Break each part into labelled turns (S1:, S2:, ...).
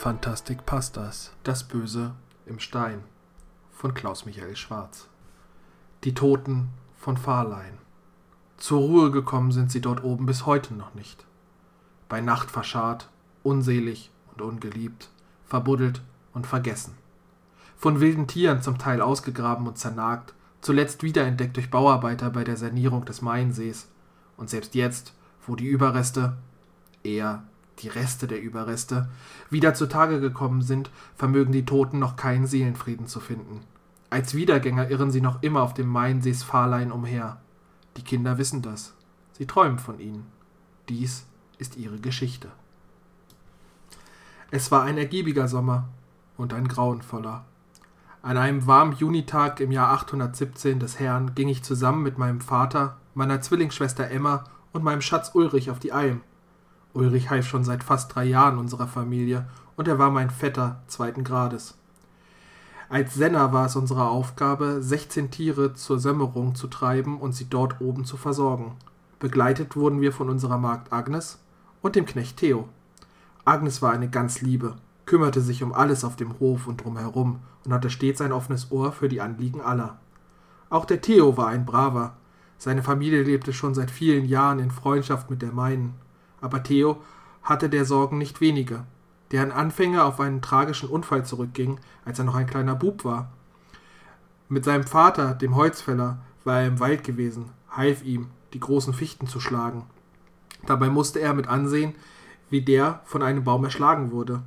S1: Fantastik Pastas. Das Böse im Stein von Klaus Michael Schwarz. Die Toten von Fahrlein. Zur Ruhe gekommen sind sie dort oben bis heute noch nicht. Bei Nacht verscharrt, unselig und ungeliebt, verbuddelt und vergessen. Von wilden Tieren zum Teil ausgegraben und zernagt, zuletzt wiederentdeckt durch Bauarbeiter bei der Sanierung des Mainsees. Und selbst jetzt, wo die Überreste, eher die Reste der Überreste, wieder zutage gekommen sind, vermögen die Toten noch keinen Seelenfrieden zu finden. Als Wiedergänger irren sie noch immer auf dem Mainsees Fahrlein umher. Die Kinder wissen das. Sie träumen von ihnen. Dies ist ihre Geschichte. Es war ein ergiebiger Sommer und ein grauenvoller. An einem warmen Junitag im Jahr 817 des Herrn ging ich zusammen mit meinem Vater, meiner Zwillingsschwester Emma und meinem Schatz Ulrich auf die Alm. Ulrich half schon seit fast drei Jahren unserer Familie und er war mein Vetter zweiten Grades. Als Senner war es unsere Aufgabe, 16 Tiere zur Sämmerung zu treiben und sie dort oben zu versorgen. Begleitet wurden wir von unserer Magd Agnes und dem Knecht Theo. Agnes war eine ganz Liebe, kümmerte sich um alles auf dem Hof und drumherum und hatte stets ein offenes Ohr für die Anliegen aller. Auch der Theo war ein braver. Seine Familie lebte schon seit vielen Jahren in Freundschaft mit der meinen aber Theo hatte der Sorgen nicht wenige, deren Anfänge auf einen tragischen Unfall zurückgingen, als er noch ein kleiner Bub war. Mit seinem Vater, dem Holzfäller, war er im Wald gewesen, half ihm, die großen Fichten zu schlagen. Dabei musste er mit ansehen, wie der von einem Baum erschlagen wurde.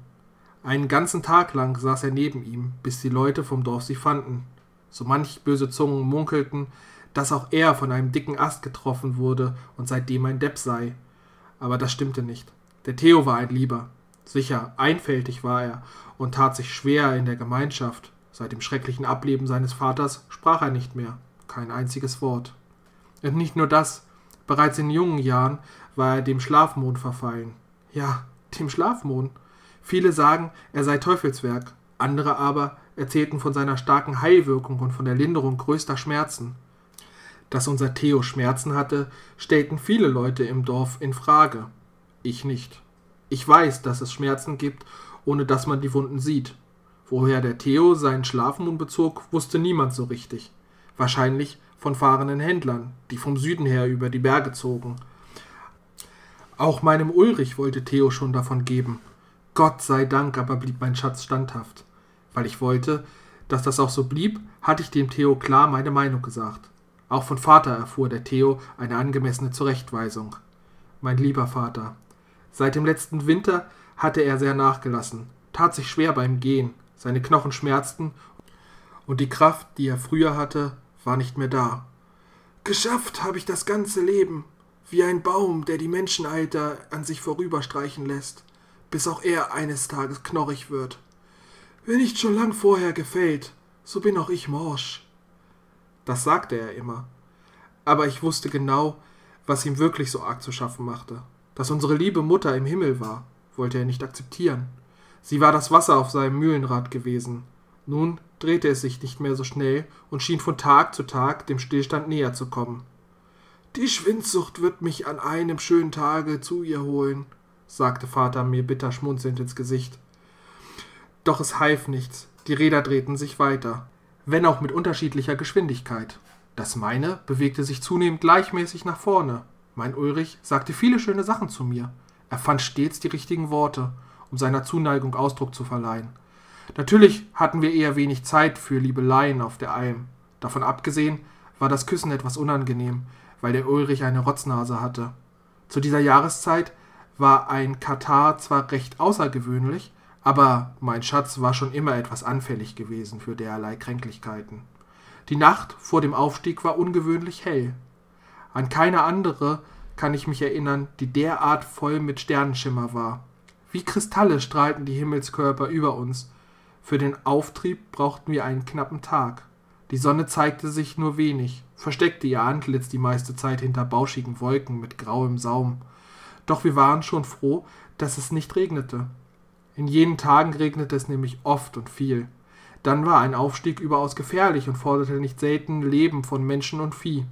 S1: Einen ganzen Tag lang saß er neben ihm, bis die Leute vom Dorf sie fanden. So manch böse Zungen munkelten, dass auch er von einem dicken Ast getroffen wurde und seitdem ein Depp sei, aber das stimmte nicht. Der Theo war ein Lieber. Sicher, einfältig war er und tat sich schwer in der Gemeinschaft. Seit dem schrecklichen Ableben seines Vaters sprach er nicht mehr, kein einziges Wort. Und nicht nur das, bereits in jungen Jahren war er dem Schlafmond verfallen. Ja, dem Schlafmond. Viele sagen, er sei Teufelswerk, andere aber erzählten von seiner starken Heilwirkung und von der Linderung größter Schmerzen. Dass unser Theo Schmerzen hatte, stellten viele Leute im Dorf in Frage. Ich nicht. Ich weiß, dass es Schmerzen gibt, ohne dass man die Wunden sieht. Woher der Theo seinen Schlafmond bezog, wusste niemand so richtig. Wahrscheinlich von fahrenden Händlern, die vom Süden her über die Berge zogen. Auch meinem Ulrich wollte Theo schon davon geben. Gott sei Dank aber blieb mein Schatz standhaft. Weil ich wollte, dass das auch so blieb, hatte ich dem Theo klar meine Meinung gesagt. Auch von Vater erfuhr der Theo eine angemessene Zurechtweisung. Mein lieber Vater, seit dem letzten Winter hatte er sehr nachgelassen, tat sich schwer beim Gehen, seine Knochen schmerzten, und die Kraft, die er früher hatte, war nicht mehr da. Geschafft habe ich das ganze Leben, wie ein Baum, der die Menschenalter an sich vorüberstreichen lässt, bis auch er eines Tages knorrig wird. Wenn nicht schon lang vorher gefällt, so bin auch ich morsch. Das sagte er immer. Aber ich wusste genau, was ihm wirklich so arg zu schaffen machte. Dass unsere liebe Mutter im Himmel war, wollte er nicht akzeptieren. Sie war das Wasser auf seinem Mühlenrad gewesen. Nun drehte es sich nicht mehr so schnell und schien von Tag zu Tag dem Stillstand näher zu kommen. Die Schwindsucht wird mich an einem schönen Tage zu ihr holen, sagte Vater mir bitter schmunzelnd ins Gesicht. Doch es half nichts, die Räder drehten sich weiter wenn auch mit unterschiedlicher Geschwindigkeit. Das meine bewegte sich zunehmend gleichmäßig nach vorne. Mein Ulrich sagte viele schöne Sachen zu mir. Er fand stets die richtigen Worte, um seiner Zuneigung Ausdruck zu verleihen. Natürlich hatten wir eher wenig Zeit für Liebeleien auf der Alm. Davon abgesehen war das Küssen etwas unangenehm, weil der Ulrich eine Rotznase hatte. Zu dieser Jahreszeit war ein Katar zwar recht außergewöhnlich, aber mein Schatz war schon immer etwas anfällig gewesen für derlei Kränklichkeiten. Die Nacht vor dem Aufstieg war ungewöhnlich hell. An keine andere kann ich mich erinnern, die derart voll mit Sternenschimmer war. Wie Kristalle strahlten die Himmelskörper über uns. Für den Auftrieb brauchten wir einen knappen Tag. Die Sonne zeigte sich nur wenig, versteckte ihr Antlitz die meiste Zeit hinter bauschigen Wolken mit grauem Saum. Doch wir waren schon froh, dass es nicht regnete. In jenen Tagen regnete es nämlich oft und viel. Dann war ein Aufstieg überaus gefährlich und forderte nicht selten Leben von Menschen und Vieh.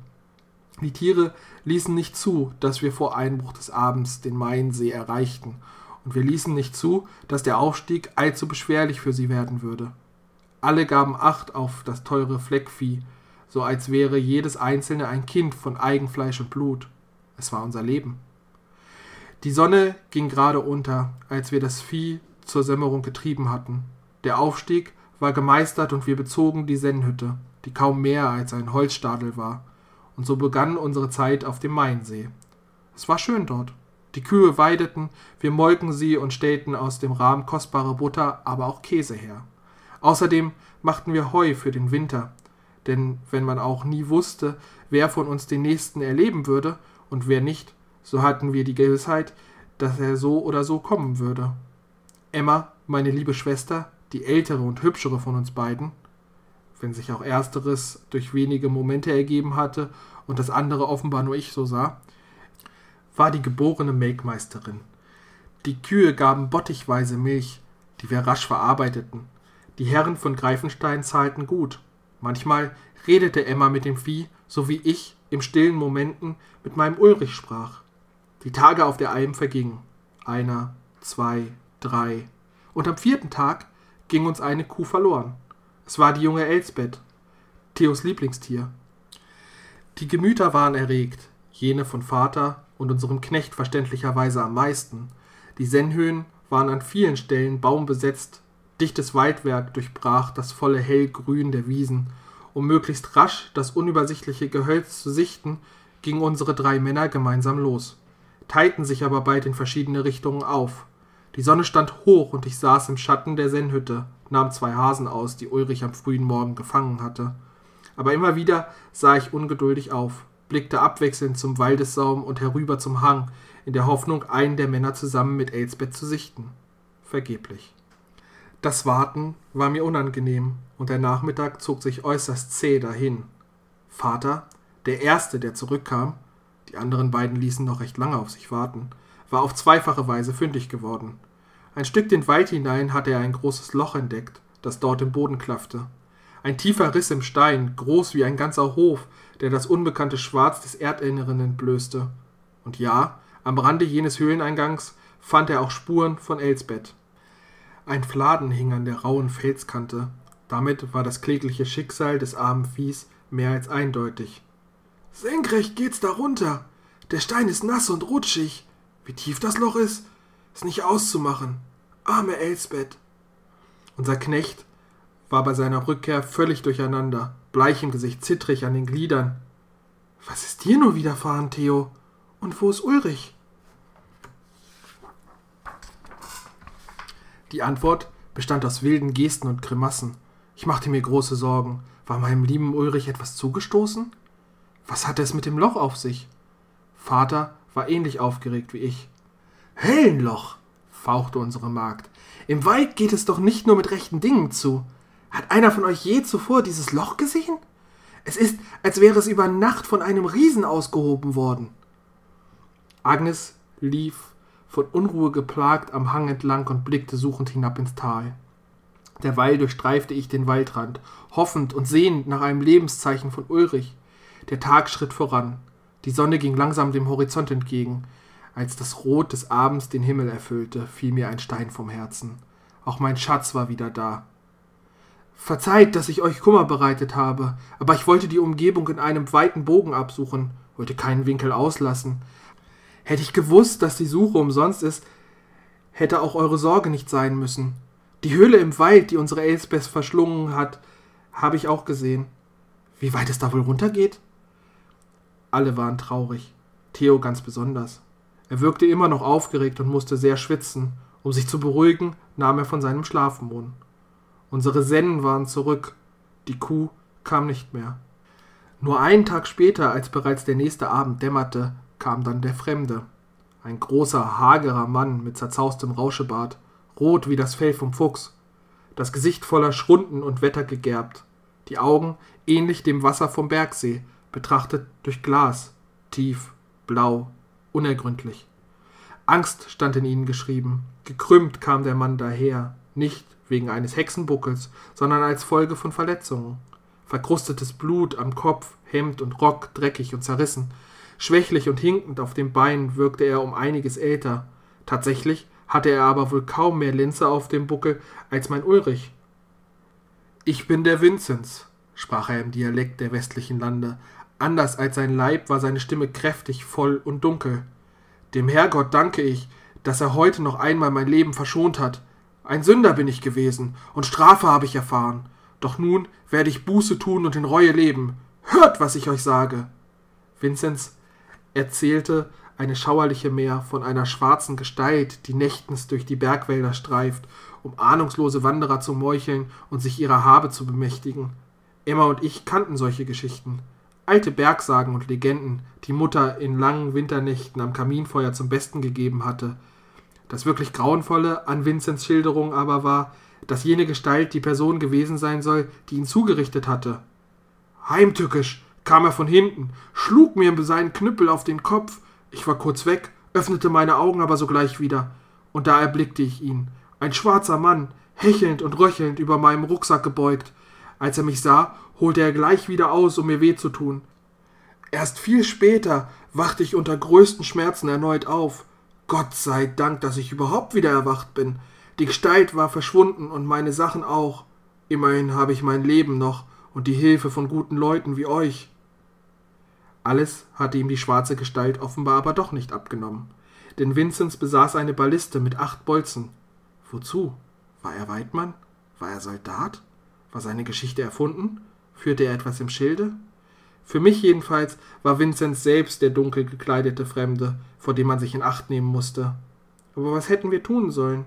S1: Die Tiere ließen nicht zu, dass wir vor Einbruch des Abends den Mainsee erreichten, und wir ließen nicht zu, dass der Aufstieg allzu beschwerlich für sie werden würde. Alle gaben Acht auf das teure Fleckvieh, so als wäre jedes einzelne ein Kind von Eigenfleisch und Blut. Es war unser Leben. Die Sonne ging gerade unter, als wir das Vieh zur Sämmerung getrieben hatten. Der Aufstieg war gemeistert und wir bezogen die Sennhütte, die kaum mehr als ein Holzstadel war. Und so begann unsere Zeit auf dem Mainsee. Es war schön dort. Die Kühe weideten, wir molken sie und stellten aus dem Rahmen kostbare Butter, aber auch Käse her. Außerdem machten wir Heu für den Winter, denn wenn man auch nie wusste, wer von uns den nächsten erleben würde und wer nicht, so hatten wir die Gewissheit, dass er so oder so kommen würde. Emma, meine liebe Schwester, die ältere und hübschere von uns beiden, wenn sich auch ersteres durch wenige Momente ergeben hatte und das andere offenbar nur ich so sah, war die geborene Melkmeisterin. Die Kühe gaben bottichweise Milch, die wir rasch verarbeiteten. Die Herren von Greifenstein zahlten gut. Manchmal redete Emma mit dem Vieh, so wie ich im stillen Momenten mit meinem Ulrich sprach. Die Tage auf der Alm vergingen. Einer, zwei, drei. Und am vierten Tag ging uns eine Kuh verloren. Es war die junge Elsbeth, Theos Lieblingstier. Die Gemüter waren erregt, jene von Vater und unserem Knecht verständlicherweise am meisten. Die Sennhöhen waren an vielen Stellen baumbesetzt, dichtes Waldwerk durchbrach das volle Hellgrün der Wiesen. Um möglichst rasch das unübersichtliche Gehölz zu sichten, gingen unsere drei Männer gemeinsam los, teilten sich aber bald in verschiedene Richtungen auf. Die Sonne stand hoch und ich saß im Schatten der Sennhütte, nahm zwei Hasen aus, die Ulrich am frühen Morgen gefangen hatte. Aber immer wieder sah ich ungeduldig auf blickte abwechselnd zum Waldessaum und herüber zum Hang, in der Hoffnung, einen der Männer zusammen mit Elsbeth zu sichten. Vergeblich. Das Warten war mir unangenehm, und der Nachmittag zog sich äußerst zäh dahin. Vater, der Erste, der zurückkam, die anderen beiden ließen noch recht lange auf sich warten, war auf zweifache Weise fündig geworden. Ein Stück den Wald hinein hatte er ein großes Loch entdeckt, das dort im Boden klaffte. Ein tiefer Riss im Stein, groß wie ein ganzer Hof, der das unbekannte Schwarz des Erdinneren entblößte. Und ja, am Rande jenes Höhleneingangs fand er auch Spuren von Elsbeth. Ein Fladen hing an der rauen Felskante. Damit war das klägliche Schicksal des armen Viehs mehr als eindeutig. Senkrecht geht's da runter. Der Stein ist nass und rutschig. Wie tief das Loch ist, ist nicht auszumachen. Arme Elsbeth. Unser Knecht war bei seiner Rückkehr völlig durcheinander bleich im Gesicht, zittrig an den Gliedern. Was ist dir nur widerfahren, Theo? Und wo ist Ulrich? Die Antwort bestand aus wilden Gesten und Grimassen. Ich machte mir große Sorgen. War meinem lieben Ulrich etwas zugestoßen? Was hatte es mit dem Loch auf sich? Vater war ähnlich aufgeregt wie ich. Höllenloch, fauchte unsere Magd. Im Wald geht es doch nicht nur mit rechten Dingen zu. Hat einer von euch je zuvor dieses Loch gesehen? Es ist, als wäre es über Nacht von einem Riesen ausgehoben worden. Agnes lief von Unruhe geplagt am Hang entlang und blickte suchend hinab ins Tal. Derweil durchstreifte ich den Waldrand, hoffend und sehnend nach einem Lebenszeichen von Ulrich. Der Tag schritt voran. Die Sonne ging langsam dem Horizont entgegen. Als das Rot des Abends den Himmel erfüllte, fiel mir ein Stein vom Herzen. Auch mein Schatz war wieder da. Verzeiht, dass ich euch Kummer bereitet habe, aber ich wollte die Umgebung in einem weiten Bogen absuchen, wollte keinen Winkel auslassen. Hätte ich gewusst, dass die Suche umsonst ist, hätte auch eure Sorge nicht sein müssen. Die Höhle im Wald, die unsere Elsbeth verschlungen hat, habe ich auch gesehen. Wie weit es da wohl runtergeht? Alle waren traurig, Theo ganz besonders. Er wirkte immer noch aufgeregt und musste sehr schwitzen. Um sich zu beruhigen, nahm er von seinem Schlafmohn. Unsere Sennen waren zurück. Die Kuh kam nicht mehr. Nur einen Tag später, als bereits der nächste Abend dämmerte, kam dann der Fremde. Ein großer, hagerer Mann mit zerzaustem Rauschebart, rot wie das Fell vom Fuchs, das Gesicht voller Schrunden und Wetter gegerbt, die Augen ähnlich dem Wasser vom Bergsee, betrachtet durch Glas, tief, blau, unergründlich. Angst stand in ihnen geschrieben, gekrümmt kam der Mann daher, nicht wegen eines Hexenbuckels, sondern als Folge von Verletzungen. Verkrustetes Blut am Kopf, Hemd und Rock dreckig und zerrissen. Schwächlich und hinkend auf den Beinen wirkte er um einiges älter. Tatsächlich hatte er aber wohl kaum mehr Linze auf dem Buckel als mein Ulrich. Ich bin der Vinzenz, sprach er im Dialekt der westlichen Lande. Anders als sein Leib war seine Stimme kräftig, voll und dunkel. Dem Herrgott danke ich, dass er heute noch einmal mein Leben verschont hat. Ein Sünder bin ich gewesen, und Strafe habe ich erfahren. Doch nun werde ich Buße tun und in Reue leben. Hört, was ich euch sage. Vinzenz erzählte eine schauerliche Meer von einer schwarzen Gestalt, die nächtens durch die Bergwälder streift, um ahnungslose Wanderer zu meucheln und sich ihrer Habe zu bemächtigen. Emma und ich kannten solche Geschichten. Alte Bergsagen und Legenden, die Mutter in langen Winternächten am Kaminfeuer zum Besten gegeben hatte. Das wirklich Grauenvolle an Vinzens Schilderung aber war, dass jene Gestalt die Person gewesen sein soll, die ihn zugerichtet hatte. Heimtückisch kam er von hinten, schlug mir seinen Knüppel auf den Kopf. Ich war kurz weg, öffnete meine Augen aber sogleich wieder, und da erblickte ich ihn, ein schwarzer Mann, hechelnd und röchelnd über meinem Rucksack gebeugt. Als er mich sah, holte er gleich wieder aus, um mir weh zu tun. Erst viel später wachte ich unter größten Schmerzen erneut auf. Gott sei Dank, dass ich überhaupt wieder erwacht bin. Die Gestalt war verschwunden und meine Sachen auch. Immerhin habe ich mein Leben noch und die Hilfe von guten Leuten wie euch. Alles hatte ihm die schwarze Gestalt offenbar aber doch nicht abgenommen, denn Vinzenz besaß eine Balliste mit acht Bolzen. Wozu? War er Weidmann? War er Soldat? War seine Geschichte erfunden? Führte er etwas im Schilde? Für mich jedenfalls war Vinzenz selbst der dunkel gekleidete Fremde, vor dem man sich in Acht nehmen musste. Aber was hätten wir tun sollen?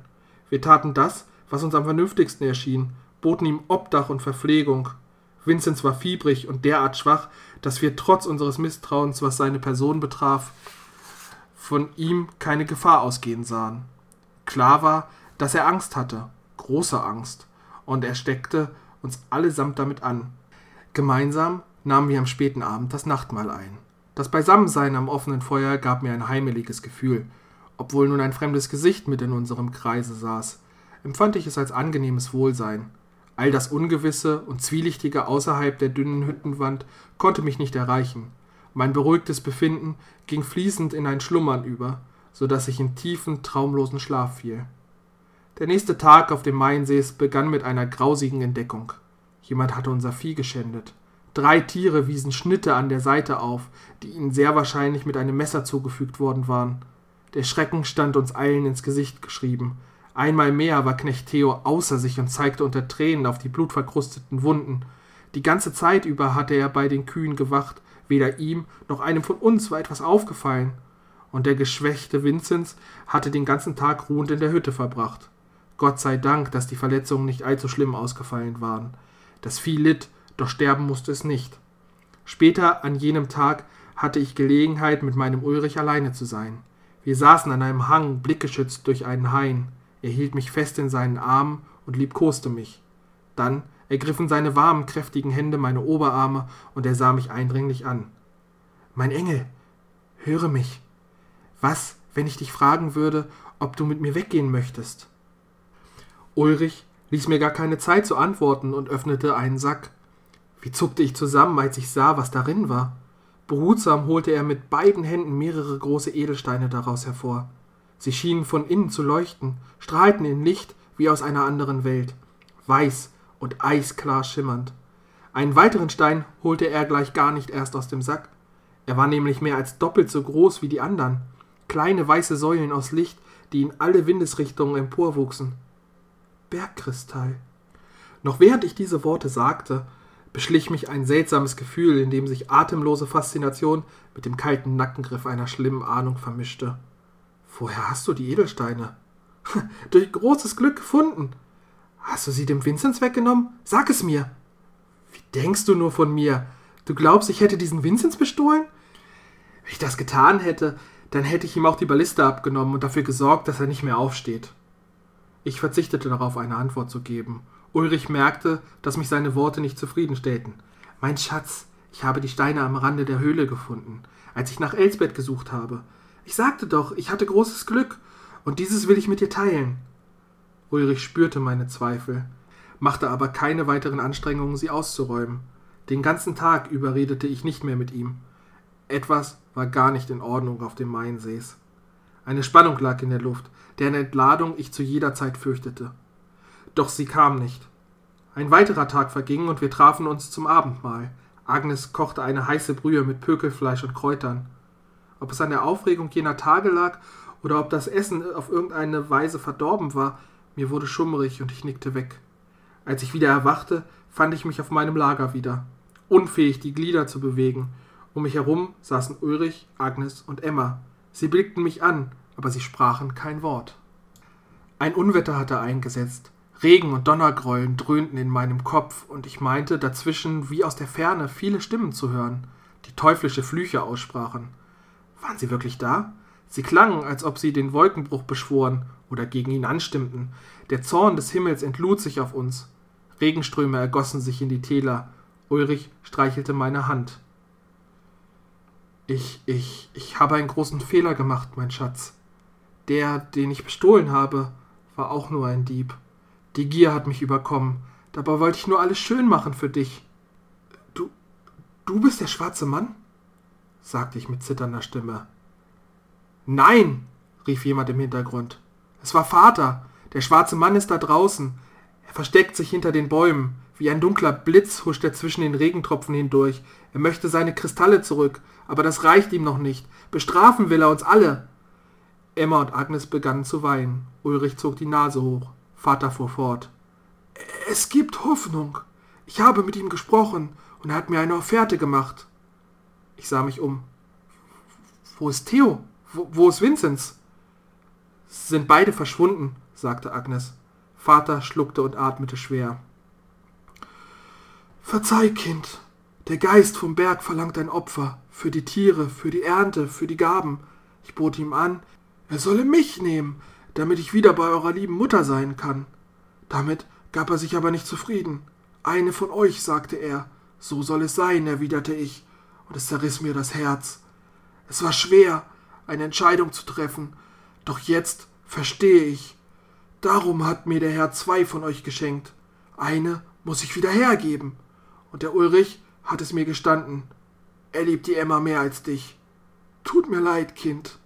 S1: Wir taten das, was uns am vernünftigsten erschien, boten ihm Obdach und Verpflegung. Vinzenz war fiebrig und derart schwach, dass wir trotz unseres Misstrauens, was seine Person betraf, von ihm keine Gefahr ausgehen sahen. Klar war, dass er Angst hatte, große Angst, und er steckte uns allesamt damit an. Gemeinsam nahmen wir am späten Abend das Nachtmahl ein. Das Beisammensein am offenen Feuer gab mir ein heimeliges Gefühl. Obwohl nun ein fremdes Gesicht mit in unserem Kreise saß, empfand ich es als angenehmes Wohlsein. All das Ungewisse und Zwielichtige außerhalb der dünnen Hüttenwand konnte mich nicht erreichen. Mein beruhigtes Befinden ging fließend in ein Schlummern über, so dass ich in tiefen, traumlosen Schlaf fiel. Der nächste Tag auf dem Mainsees begann mit einer grausigen Entdeckung. Jemand hatte unser Vieh geschändet. Drei Tiere wiesen Schnitte an der Seite auf, die ihnen sehr wahrscheinlich mit einem Messer zugefügt worden waren. Der Schrecken stand uns allen ins Gesicht geschrieben. Einmal mehr war Knecht Theo außer sich und zeigte unter Tränen auf die blutverkrusteten Wunden. Die ganze Zeit über hatte er bei den Kühen gewacht, weder ihm noch einem von uns war etwas aufgefallen. Und der geschwächte Vinzenz hatte den ganzen Tag ruhend in der Hütte verbracht. Gott sei Dank, dass die Verletzungen nicht allzu schlimm ausgefallen waren. Das Vieh litt, doch sterben musste es nicht. Später an jenem Tag hatte ich Gelegenheit, mit meinem Ulrich alleine zu sein. Wir saßen an einem Hang, blickgeschützt durch einen Hain. Er hielt mich fest in seinen Armen und liebkoste mich. Dann ergriffen seine warmen, kräftigen Hände meine Oberarme und er sah mich eindringlich an. Mein Engel, höre mich. Was, wenn ich dich fragen würde, ob du mit mir weggehen möchtest? Ulrich ließ mir gar keine Zeit zu antworten und öffnete einen Sack. Wie zuckte ich zusammen, als ich sah, was darin war. Behutsam holte er mit beiden Händen mehrere große Edelsteine daraus hervor. Sie schienen von innen zu leuchten, strahlten in Licht wie aus einer anderen Welt, weiß und eisklar schimmernd. Einen weiteren Stein holte er gleich gar nicht erst aus dem Sack. Er war nämlich mehr als doppelt so groß wie die anderen, kleine weiße Säulen aus Licht, die in alle Windesrichtungen emporwuchsen. Bergkristall. Noch während ich diese Worte sagte, beschlich mich ein seltsames Gefühl, in dem sich atemlose Faszination mit dem kalten Nackengriff einer schlimmen Ahnung vermischte. Woher hast du die Edelsteine? Durch großes Glück gefunden. Hast du sie dem Vinzenz weggenommen? Sag es mir. Wie denkst du nur von mir? Du glaubst, ich hätte diesen Vinzenz bestohlen? Wenn ich das getan hätte, dann hätte ich ihm auch die Balliste abgenommen und dafür gesorgt, dass er nicht mehr aufsteht. Ich verzichtete darauf, eine Antwort zu geben. Ulrich merkte, dass mich seine Worte nicht zufriedenstellten. Mein Schatz, ich habe die Steine am Rande der Höhle gefunden, als ich nach Elsbeth gesucht habe. Ich sagte doch, ich hatte großes Glück, und dieses will ich mit dir teilen. Ulrich spürte meine Zweifel, machte aber keine weiteren Anstrengungen, sie auszuräumen. Den ganzen Tag über redete ich nicht mehr mit ihm. Etwas war gar nicht in Ordnung auf dem Mainsees. Eine Spannung lag in der Luft, deren Entladung ich zu jeder Zeit fürchtete. Doch sie kam nicht. Ein weiterer Tag verging und wir trafen uns zum Abendmahl. Agnes kochte eine heiße Brühe mit Pökelfleisch und Kräutern. Ob es an der Aufregung jener Tage lag oder ob das Essen auf irgendeine Weise verdorben war, mir wurde schummrig und ich nickte weg. Als ich wieder erwachte, fand ich mich auf meinem Lager wieder, unfähig, die Glieder zu bewegen. Um mich herum saßen Ulrich, Agnes und Emma. Sie blickten mich an, aber sie sprachen kein Wort. Ein Unwetter hatte eingesetzt. Regen und Donnergrollen dröhnten in meinem Kopf, und ich meinte dazwischen wie aus der Ferne viele Stimmen zu hören, die teuflische Flüche aussprachen. Waren sie wirklich da? Sie klangen, als ob sie den Wolkenbruch beschworen oder gegen ihn anstimmten. Der Zorn des Himmels entlud sich auf uns. Regenströme ergossen sich in die Täler. Ulrich streichelte meine Hand. Ich, ich, ich habe einen großen Fehler gemacht, mein Schatz. Der, den ich bestohlen habe, war auch nur ein Dieb. Die Gier hat mich überkommen. Dabei wollte ich nur alles schön machen für dich. Du, du bist der schwarze Mann? sagte ich mit zitternder Stimme. Nein, rief jemand im Hintergrund. Es war Vater. Der schwarze Mann ist da draußen. Er versteckt sich hinter den Bäumen. Wie ein dunkler Blitz huscht er zwischen den Regentropfen hindurch. Er möchte seine Kristalle zurück, aber das reicht ihm noch nicht. Bestrafen will er uns alle. Emma und Agnes begannen zu weinen. Ulrich zog die Nase hoch. Vater fuhr fort. Es gibt Hoffnung. Ich habe mit ihm gesprochen und er hat mir eine Offerte gemacht. Ich sah mich um. Wo ist Theo? Wo, wo ist Vinzenz? Sind beide verschwunden, sagte Agnes. Vater schluckte und atmete schwer. Verzeih, Kind. Der Geist vom Berg verlangt ein Opfer. Für die Tiere, für die Ernte, für die Gaben. Ich bot ihm an, er solle mich nehmen, damit ich wieder bei eurer lieben Mutter sein kann. Damit gab er sich aber nicht zufrieden. Eine von euch, sagte er. So soll es sein, erwiderte ich, und es zerriss mir das Herz. Es war schwer, eine Entscheidung zu treffen, doch jetzt verstehe ich. Darum hat mir der Herr zwei von euch geschenkt. Eine muss ich wieder hergeben. Und der Ulrich hat es mir gestanden. Er liebt die Emma mehr als dich. Tut mir leid, Kind.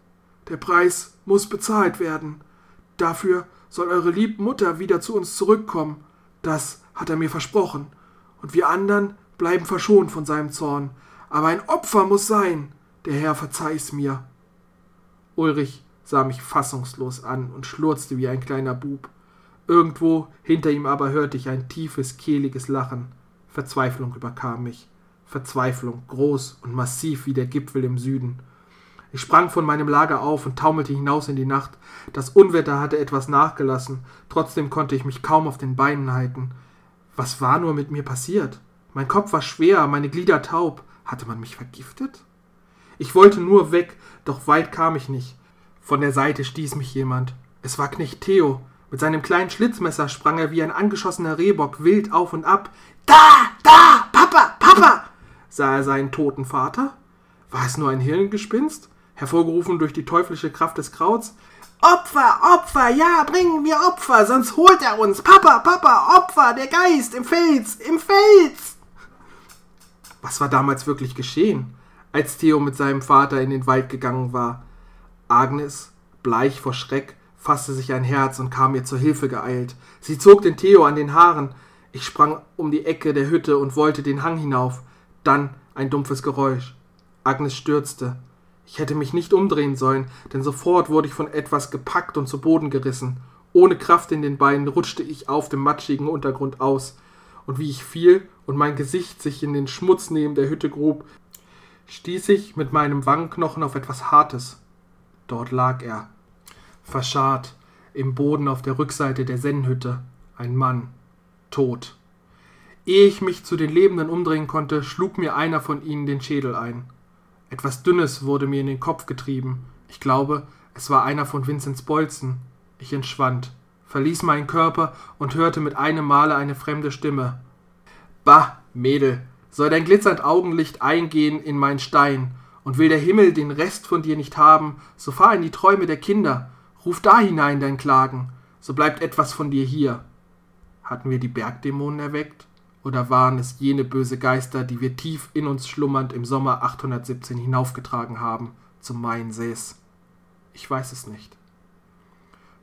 S1: Der Preis muss bezahlt werden. Dafür soll eure liebe Mutter wieder zu uns zurückkommen. Das hat er mir versprochen. Und wir anderen bleiben verschont von seinem Zorn. Aber ein Opfer muss sein. Der Herr verzeih's mir. Ulrich sah mich fassungslos an und schlurzte wie ein kleiner Bub. Irgendwo hinter ihm aber hörte ich ein tiefes, kehliges Lachen. Verzweiflung überkam mich. Verzweiflung, groß und massiv wie der Gipfel im Süden. Ich sprang von meinem Lager auf und taumelte hinaus in die Nacht. Das Unwetter hatte etwas nachgelassen, trotzdem konnte ich mich kaum auf den Beinen halten. Was war nur mit mir passiert? Mein Kopf war schwer, meine Glieder taub. Hatte man mich vergiftet? Ich wollte nur weg, doch weit kam ich nicht. Von der Seite stieß mich jemand. Es war Knecht Theo. Mit seinem kleinen Schlitzmesser sprang er wie ein angeschossener Rehbock wild auf und ab. Da, da, Papa, Papa! sah er seinen toten Vater. War es nur ein Hirngespinst, hervorgerufen durch die teuflische Kraft des Krauts? Opfer, Opfer, ja, bringen wir Opfer, sonst holt er uns. Papa, Papa, Opfer, der Geist im Fels, im Fels! Was war damals wirklich geschehen? als Theo mit seinem Vater in den Wald gegangen war. Agnes, bleich vor Schreck, fasste sich ein Herz und kam mir zur Hilfe geeilt. Sie zog den Theo an den Haaren. Ich sprang um die Ecke der Hütte und wollte den Hang hinauf. Dann ein dumpfes Geräusch. Agnes stürzte. Ich hätte mich nicht umdrehen sollen, denn sofort wurde ich von etwas gepackt und zu Boden gerissen. Ohne Kraft in den Beinen rutschte ich auf dem matschigen Untergrund aus. Und wie ich fiel und mein Gesicht sich in den Schmutz neben der Hütte grub, stieß ich mit meinem Wangenknochen auf etwas Hartes. Dort lag er, verscharrt, im Boden auf der Rückseite der Sennhütte, ein Mann, tot. Ehe ich mich zu den Lebenden umdrehen konnte, schlug mir einer von ihnen den Schädel ein. Etwas Dünnes wurde mir in den Kopf getrieben. Ich glaube, es war einer von Vinzenz Bolzen. Ich entschwand, verließ meinen Körper und hörte mit einem Male eine fremde Stimme. Bah, Mädel, soll dein glitzernd Augenlicht eingehen in mein Stein, und will der Himmel den Rest von dir nicht haben, so fahr in die Träume der Kinder, ruf da hinein dein Klagen, so bleibt etwas von dir hier. Hatten wir die Bergdämonen erweckt? Oder waren es jene böse Geister, die wir tief in uns schlummernd im Sommer 817 hinaufgetragen haben zum Main Sees? Ich weiß es nicht.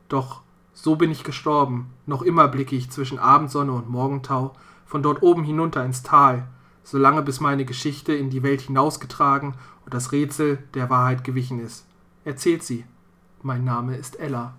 S1: Doch so bin ich gestorben. Noch immer blicke ich zwischen Abendsonne und Morgentau von dort oben hinunter ins Tal, solange bis meine Geschichte in die Welt hinausgetragen und das Rätsel der Wahrheit gewichen ist. Erzählt sie. Mein Name ist Ella.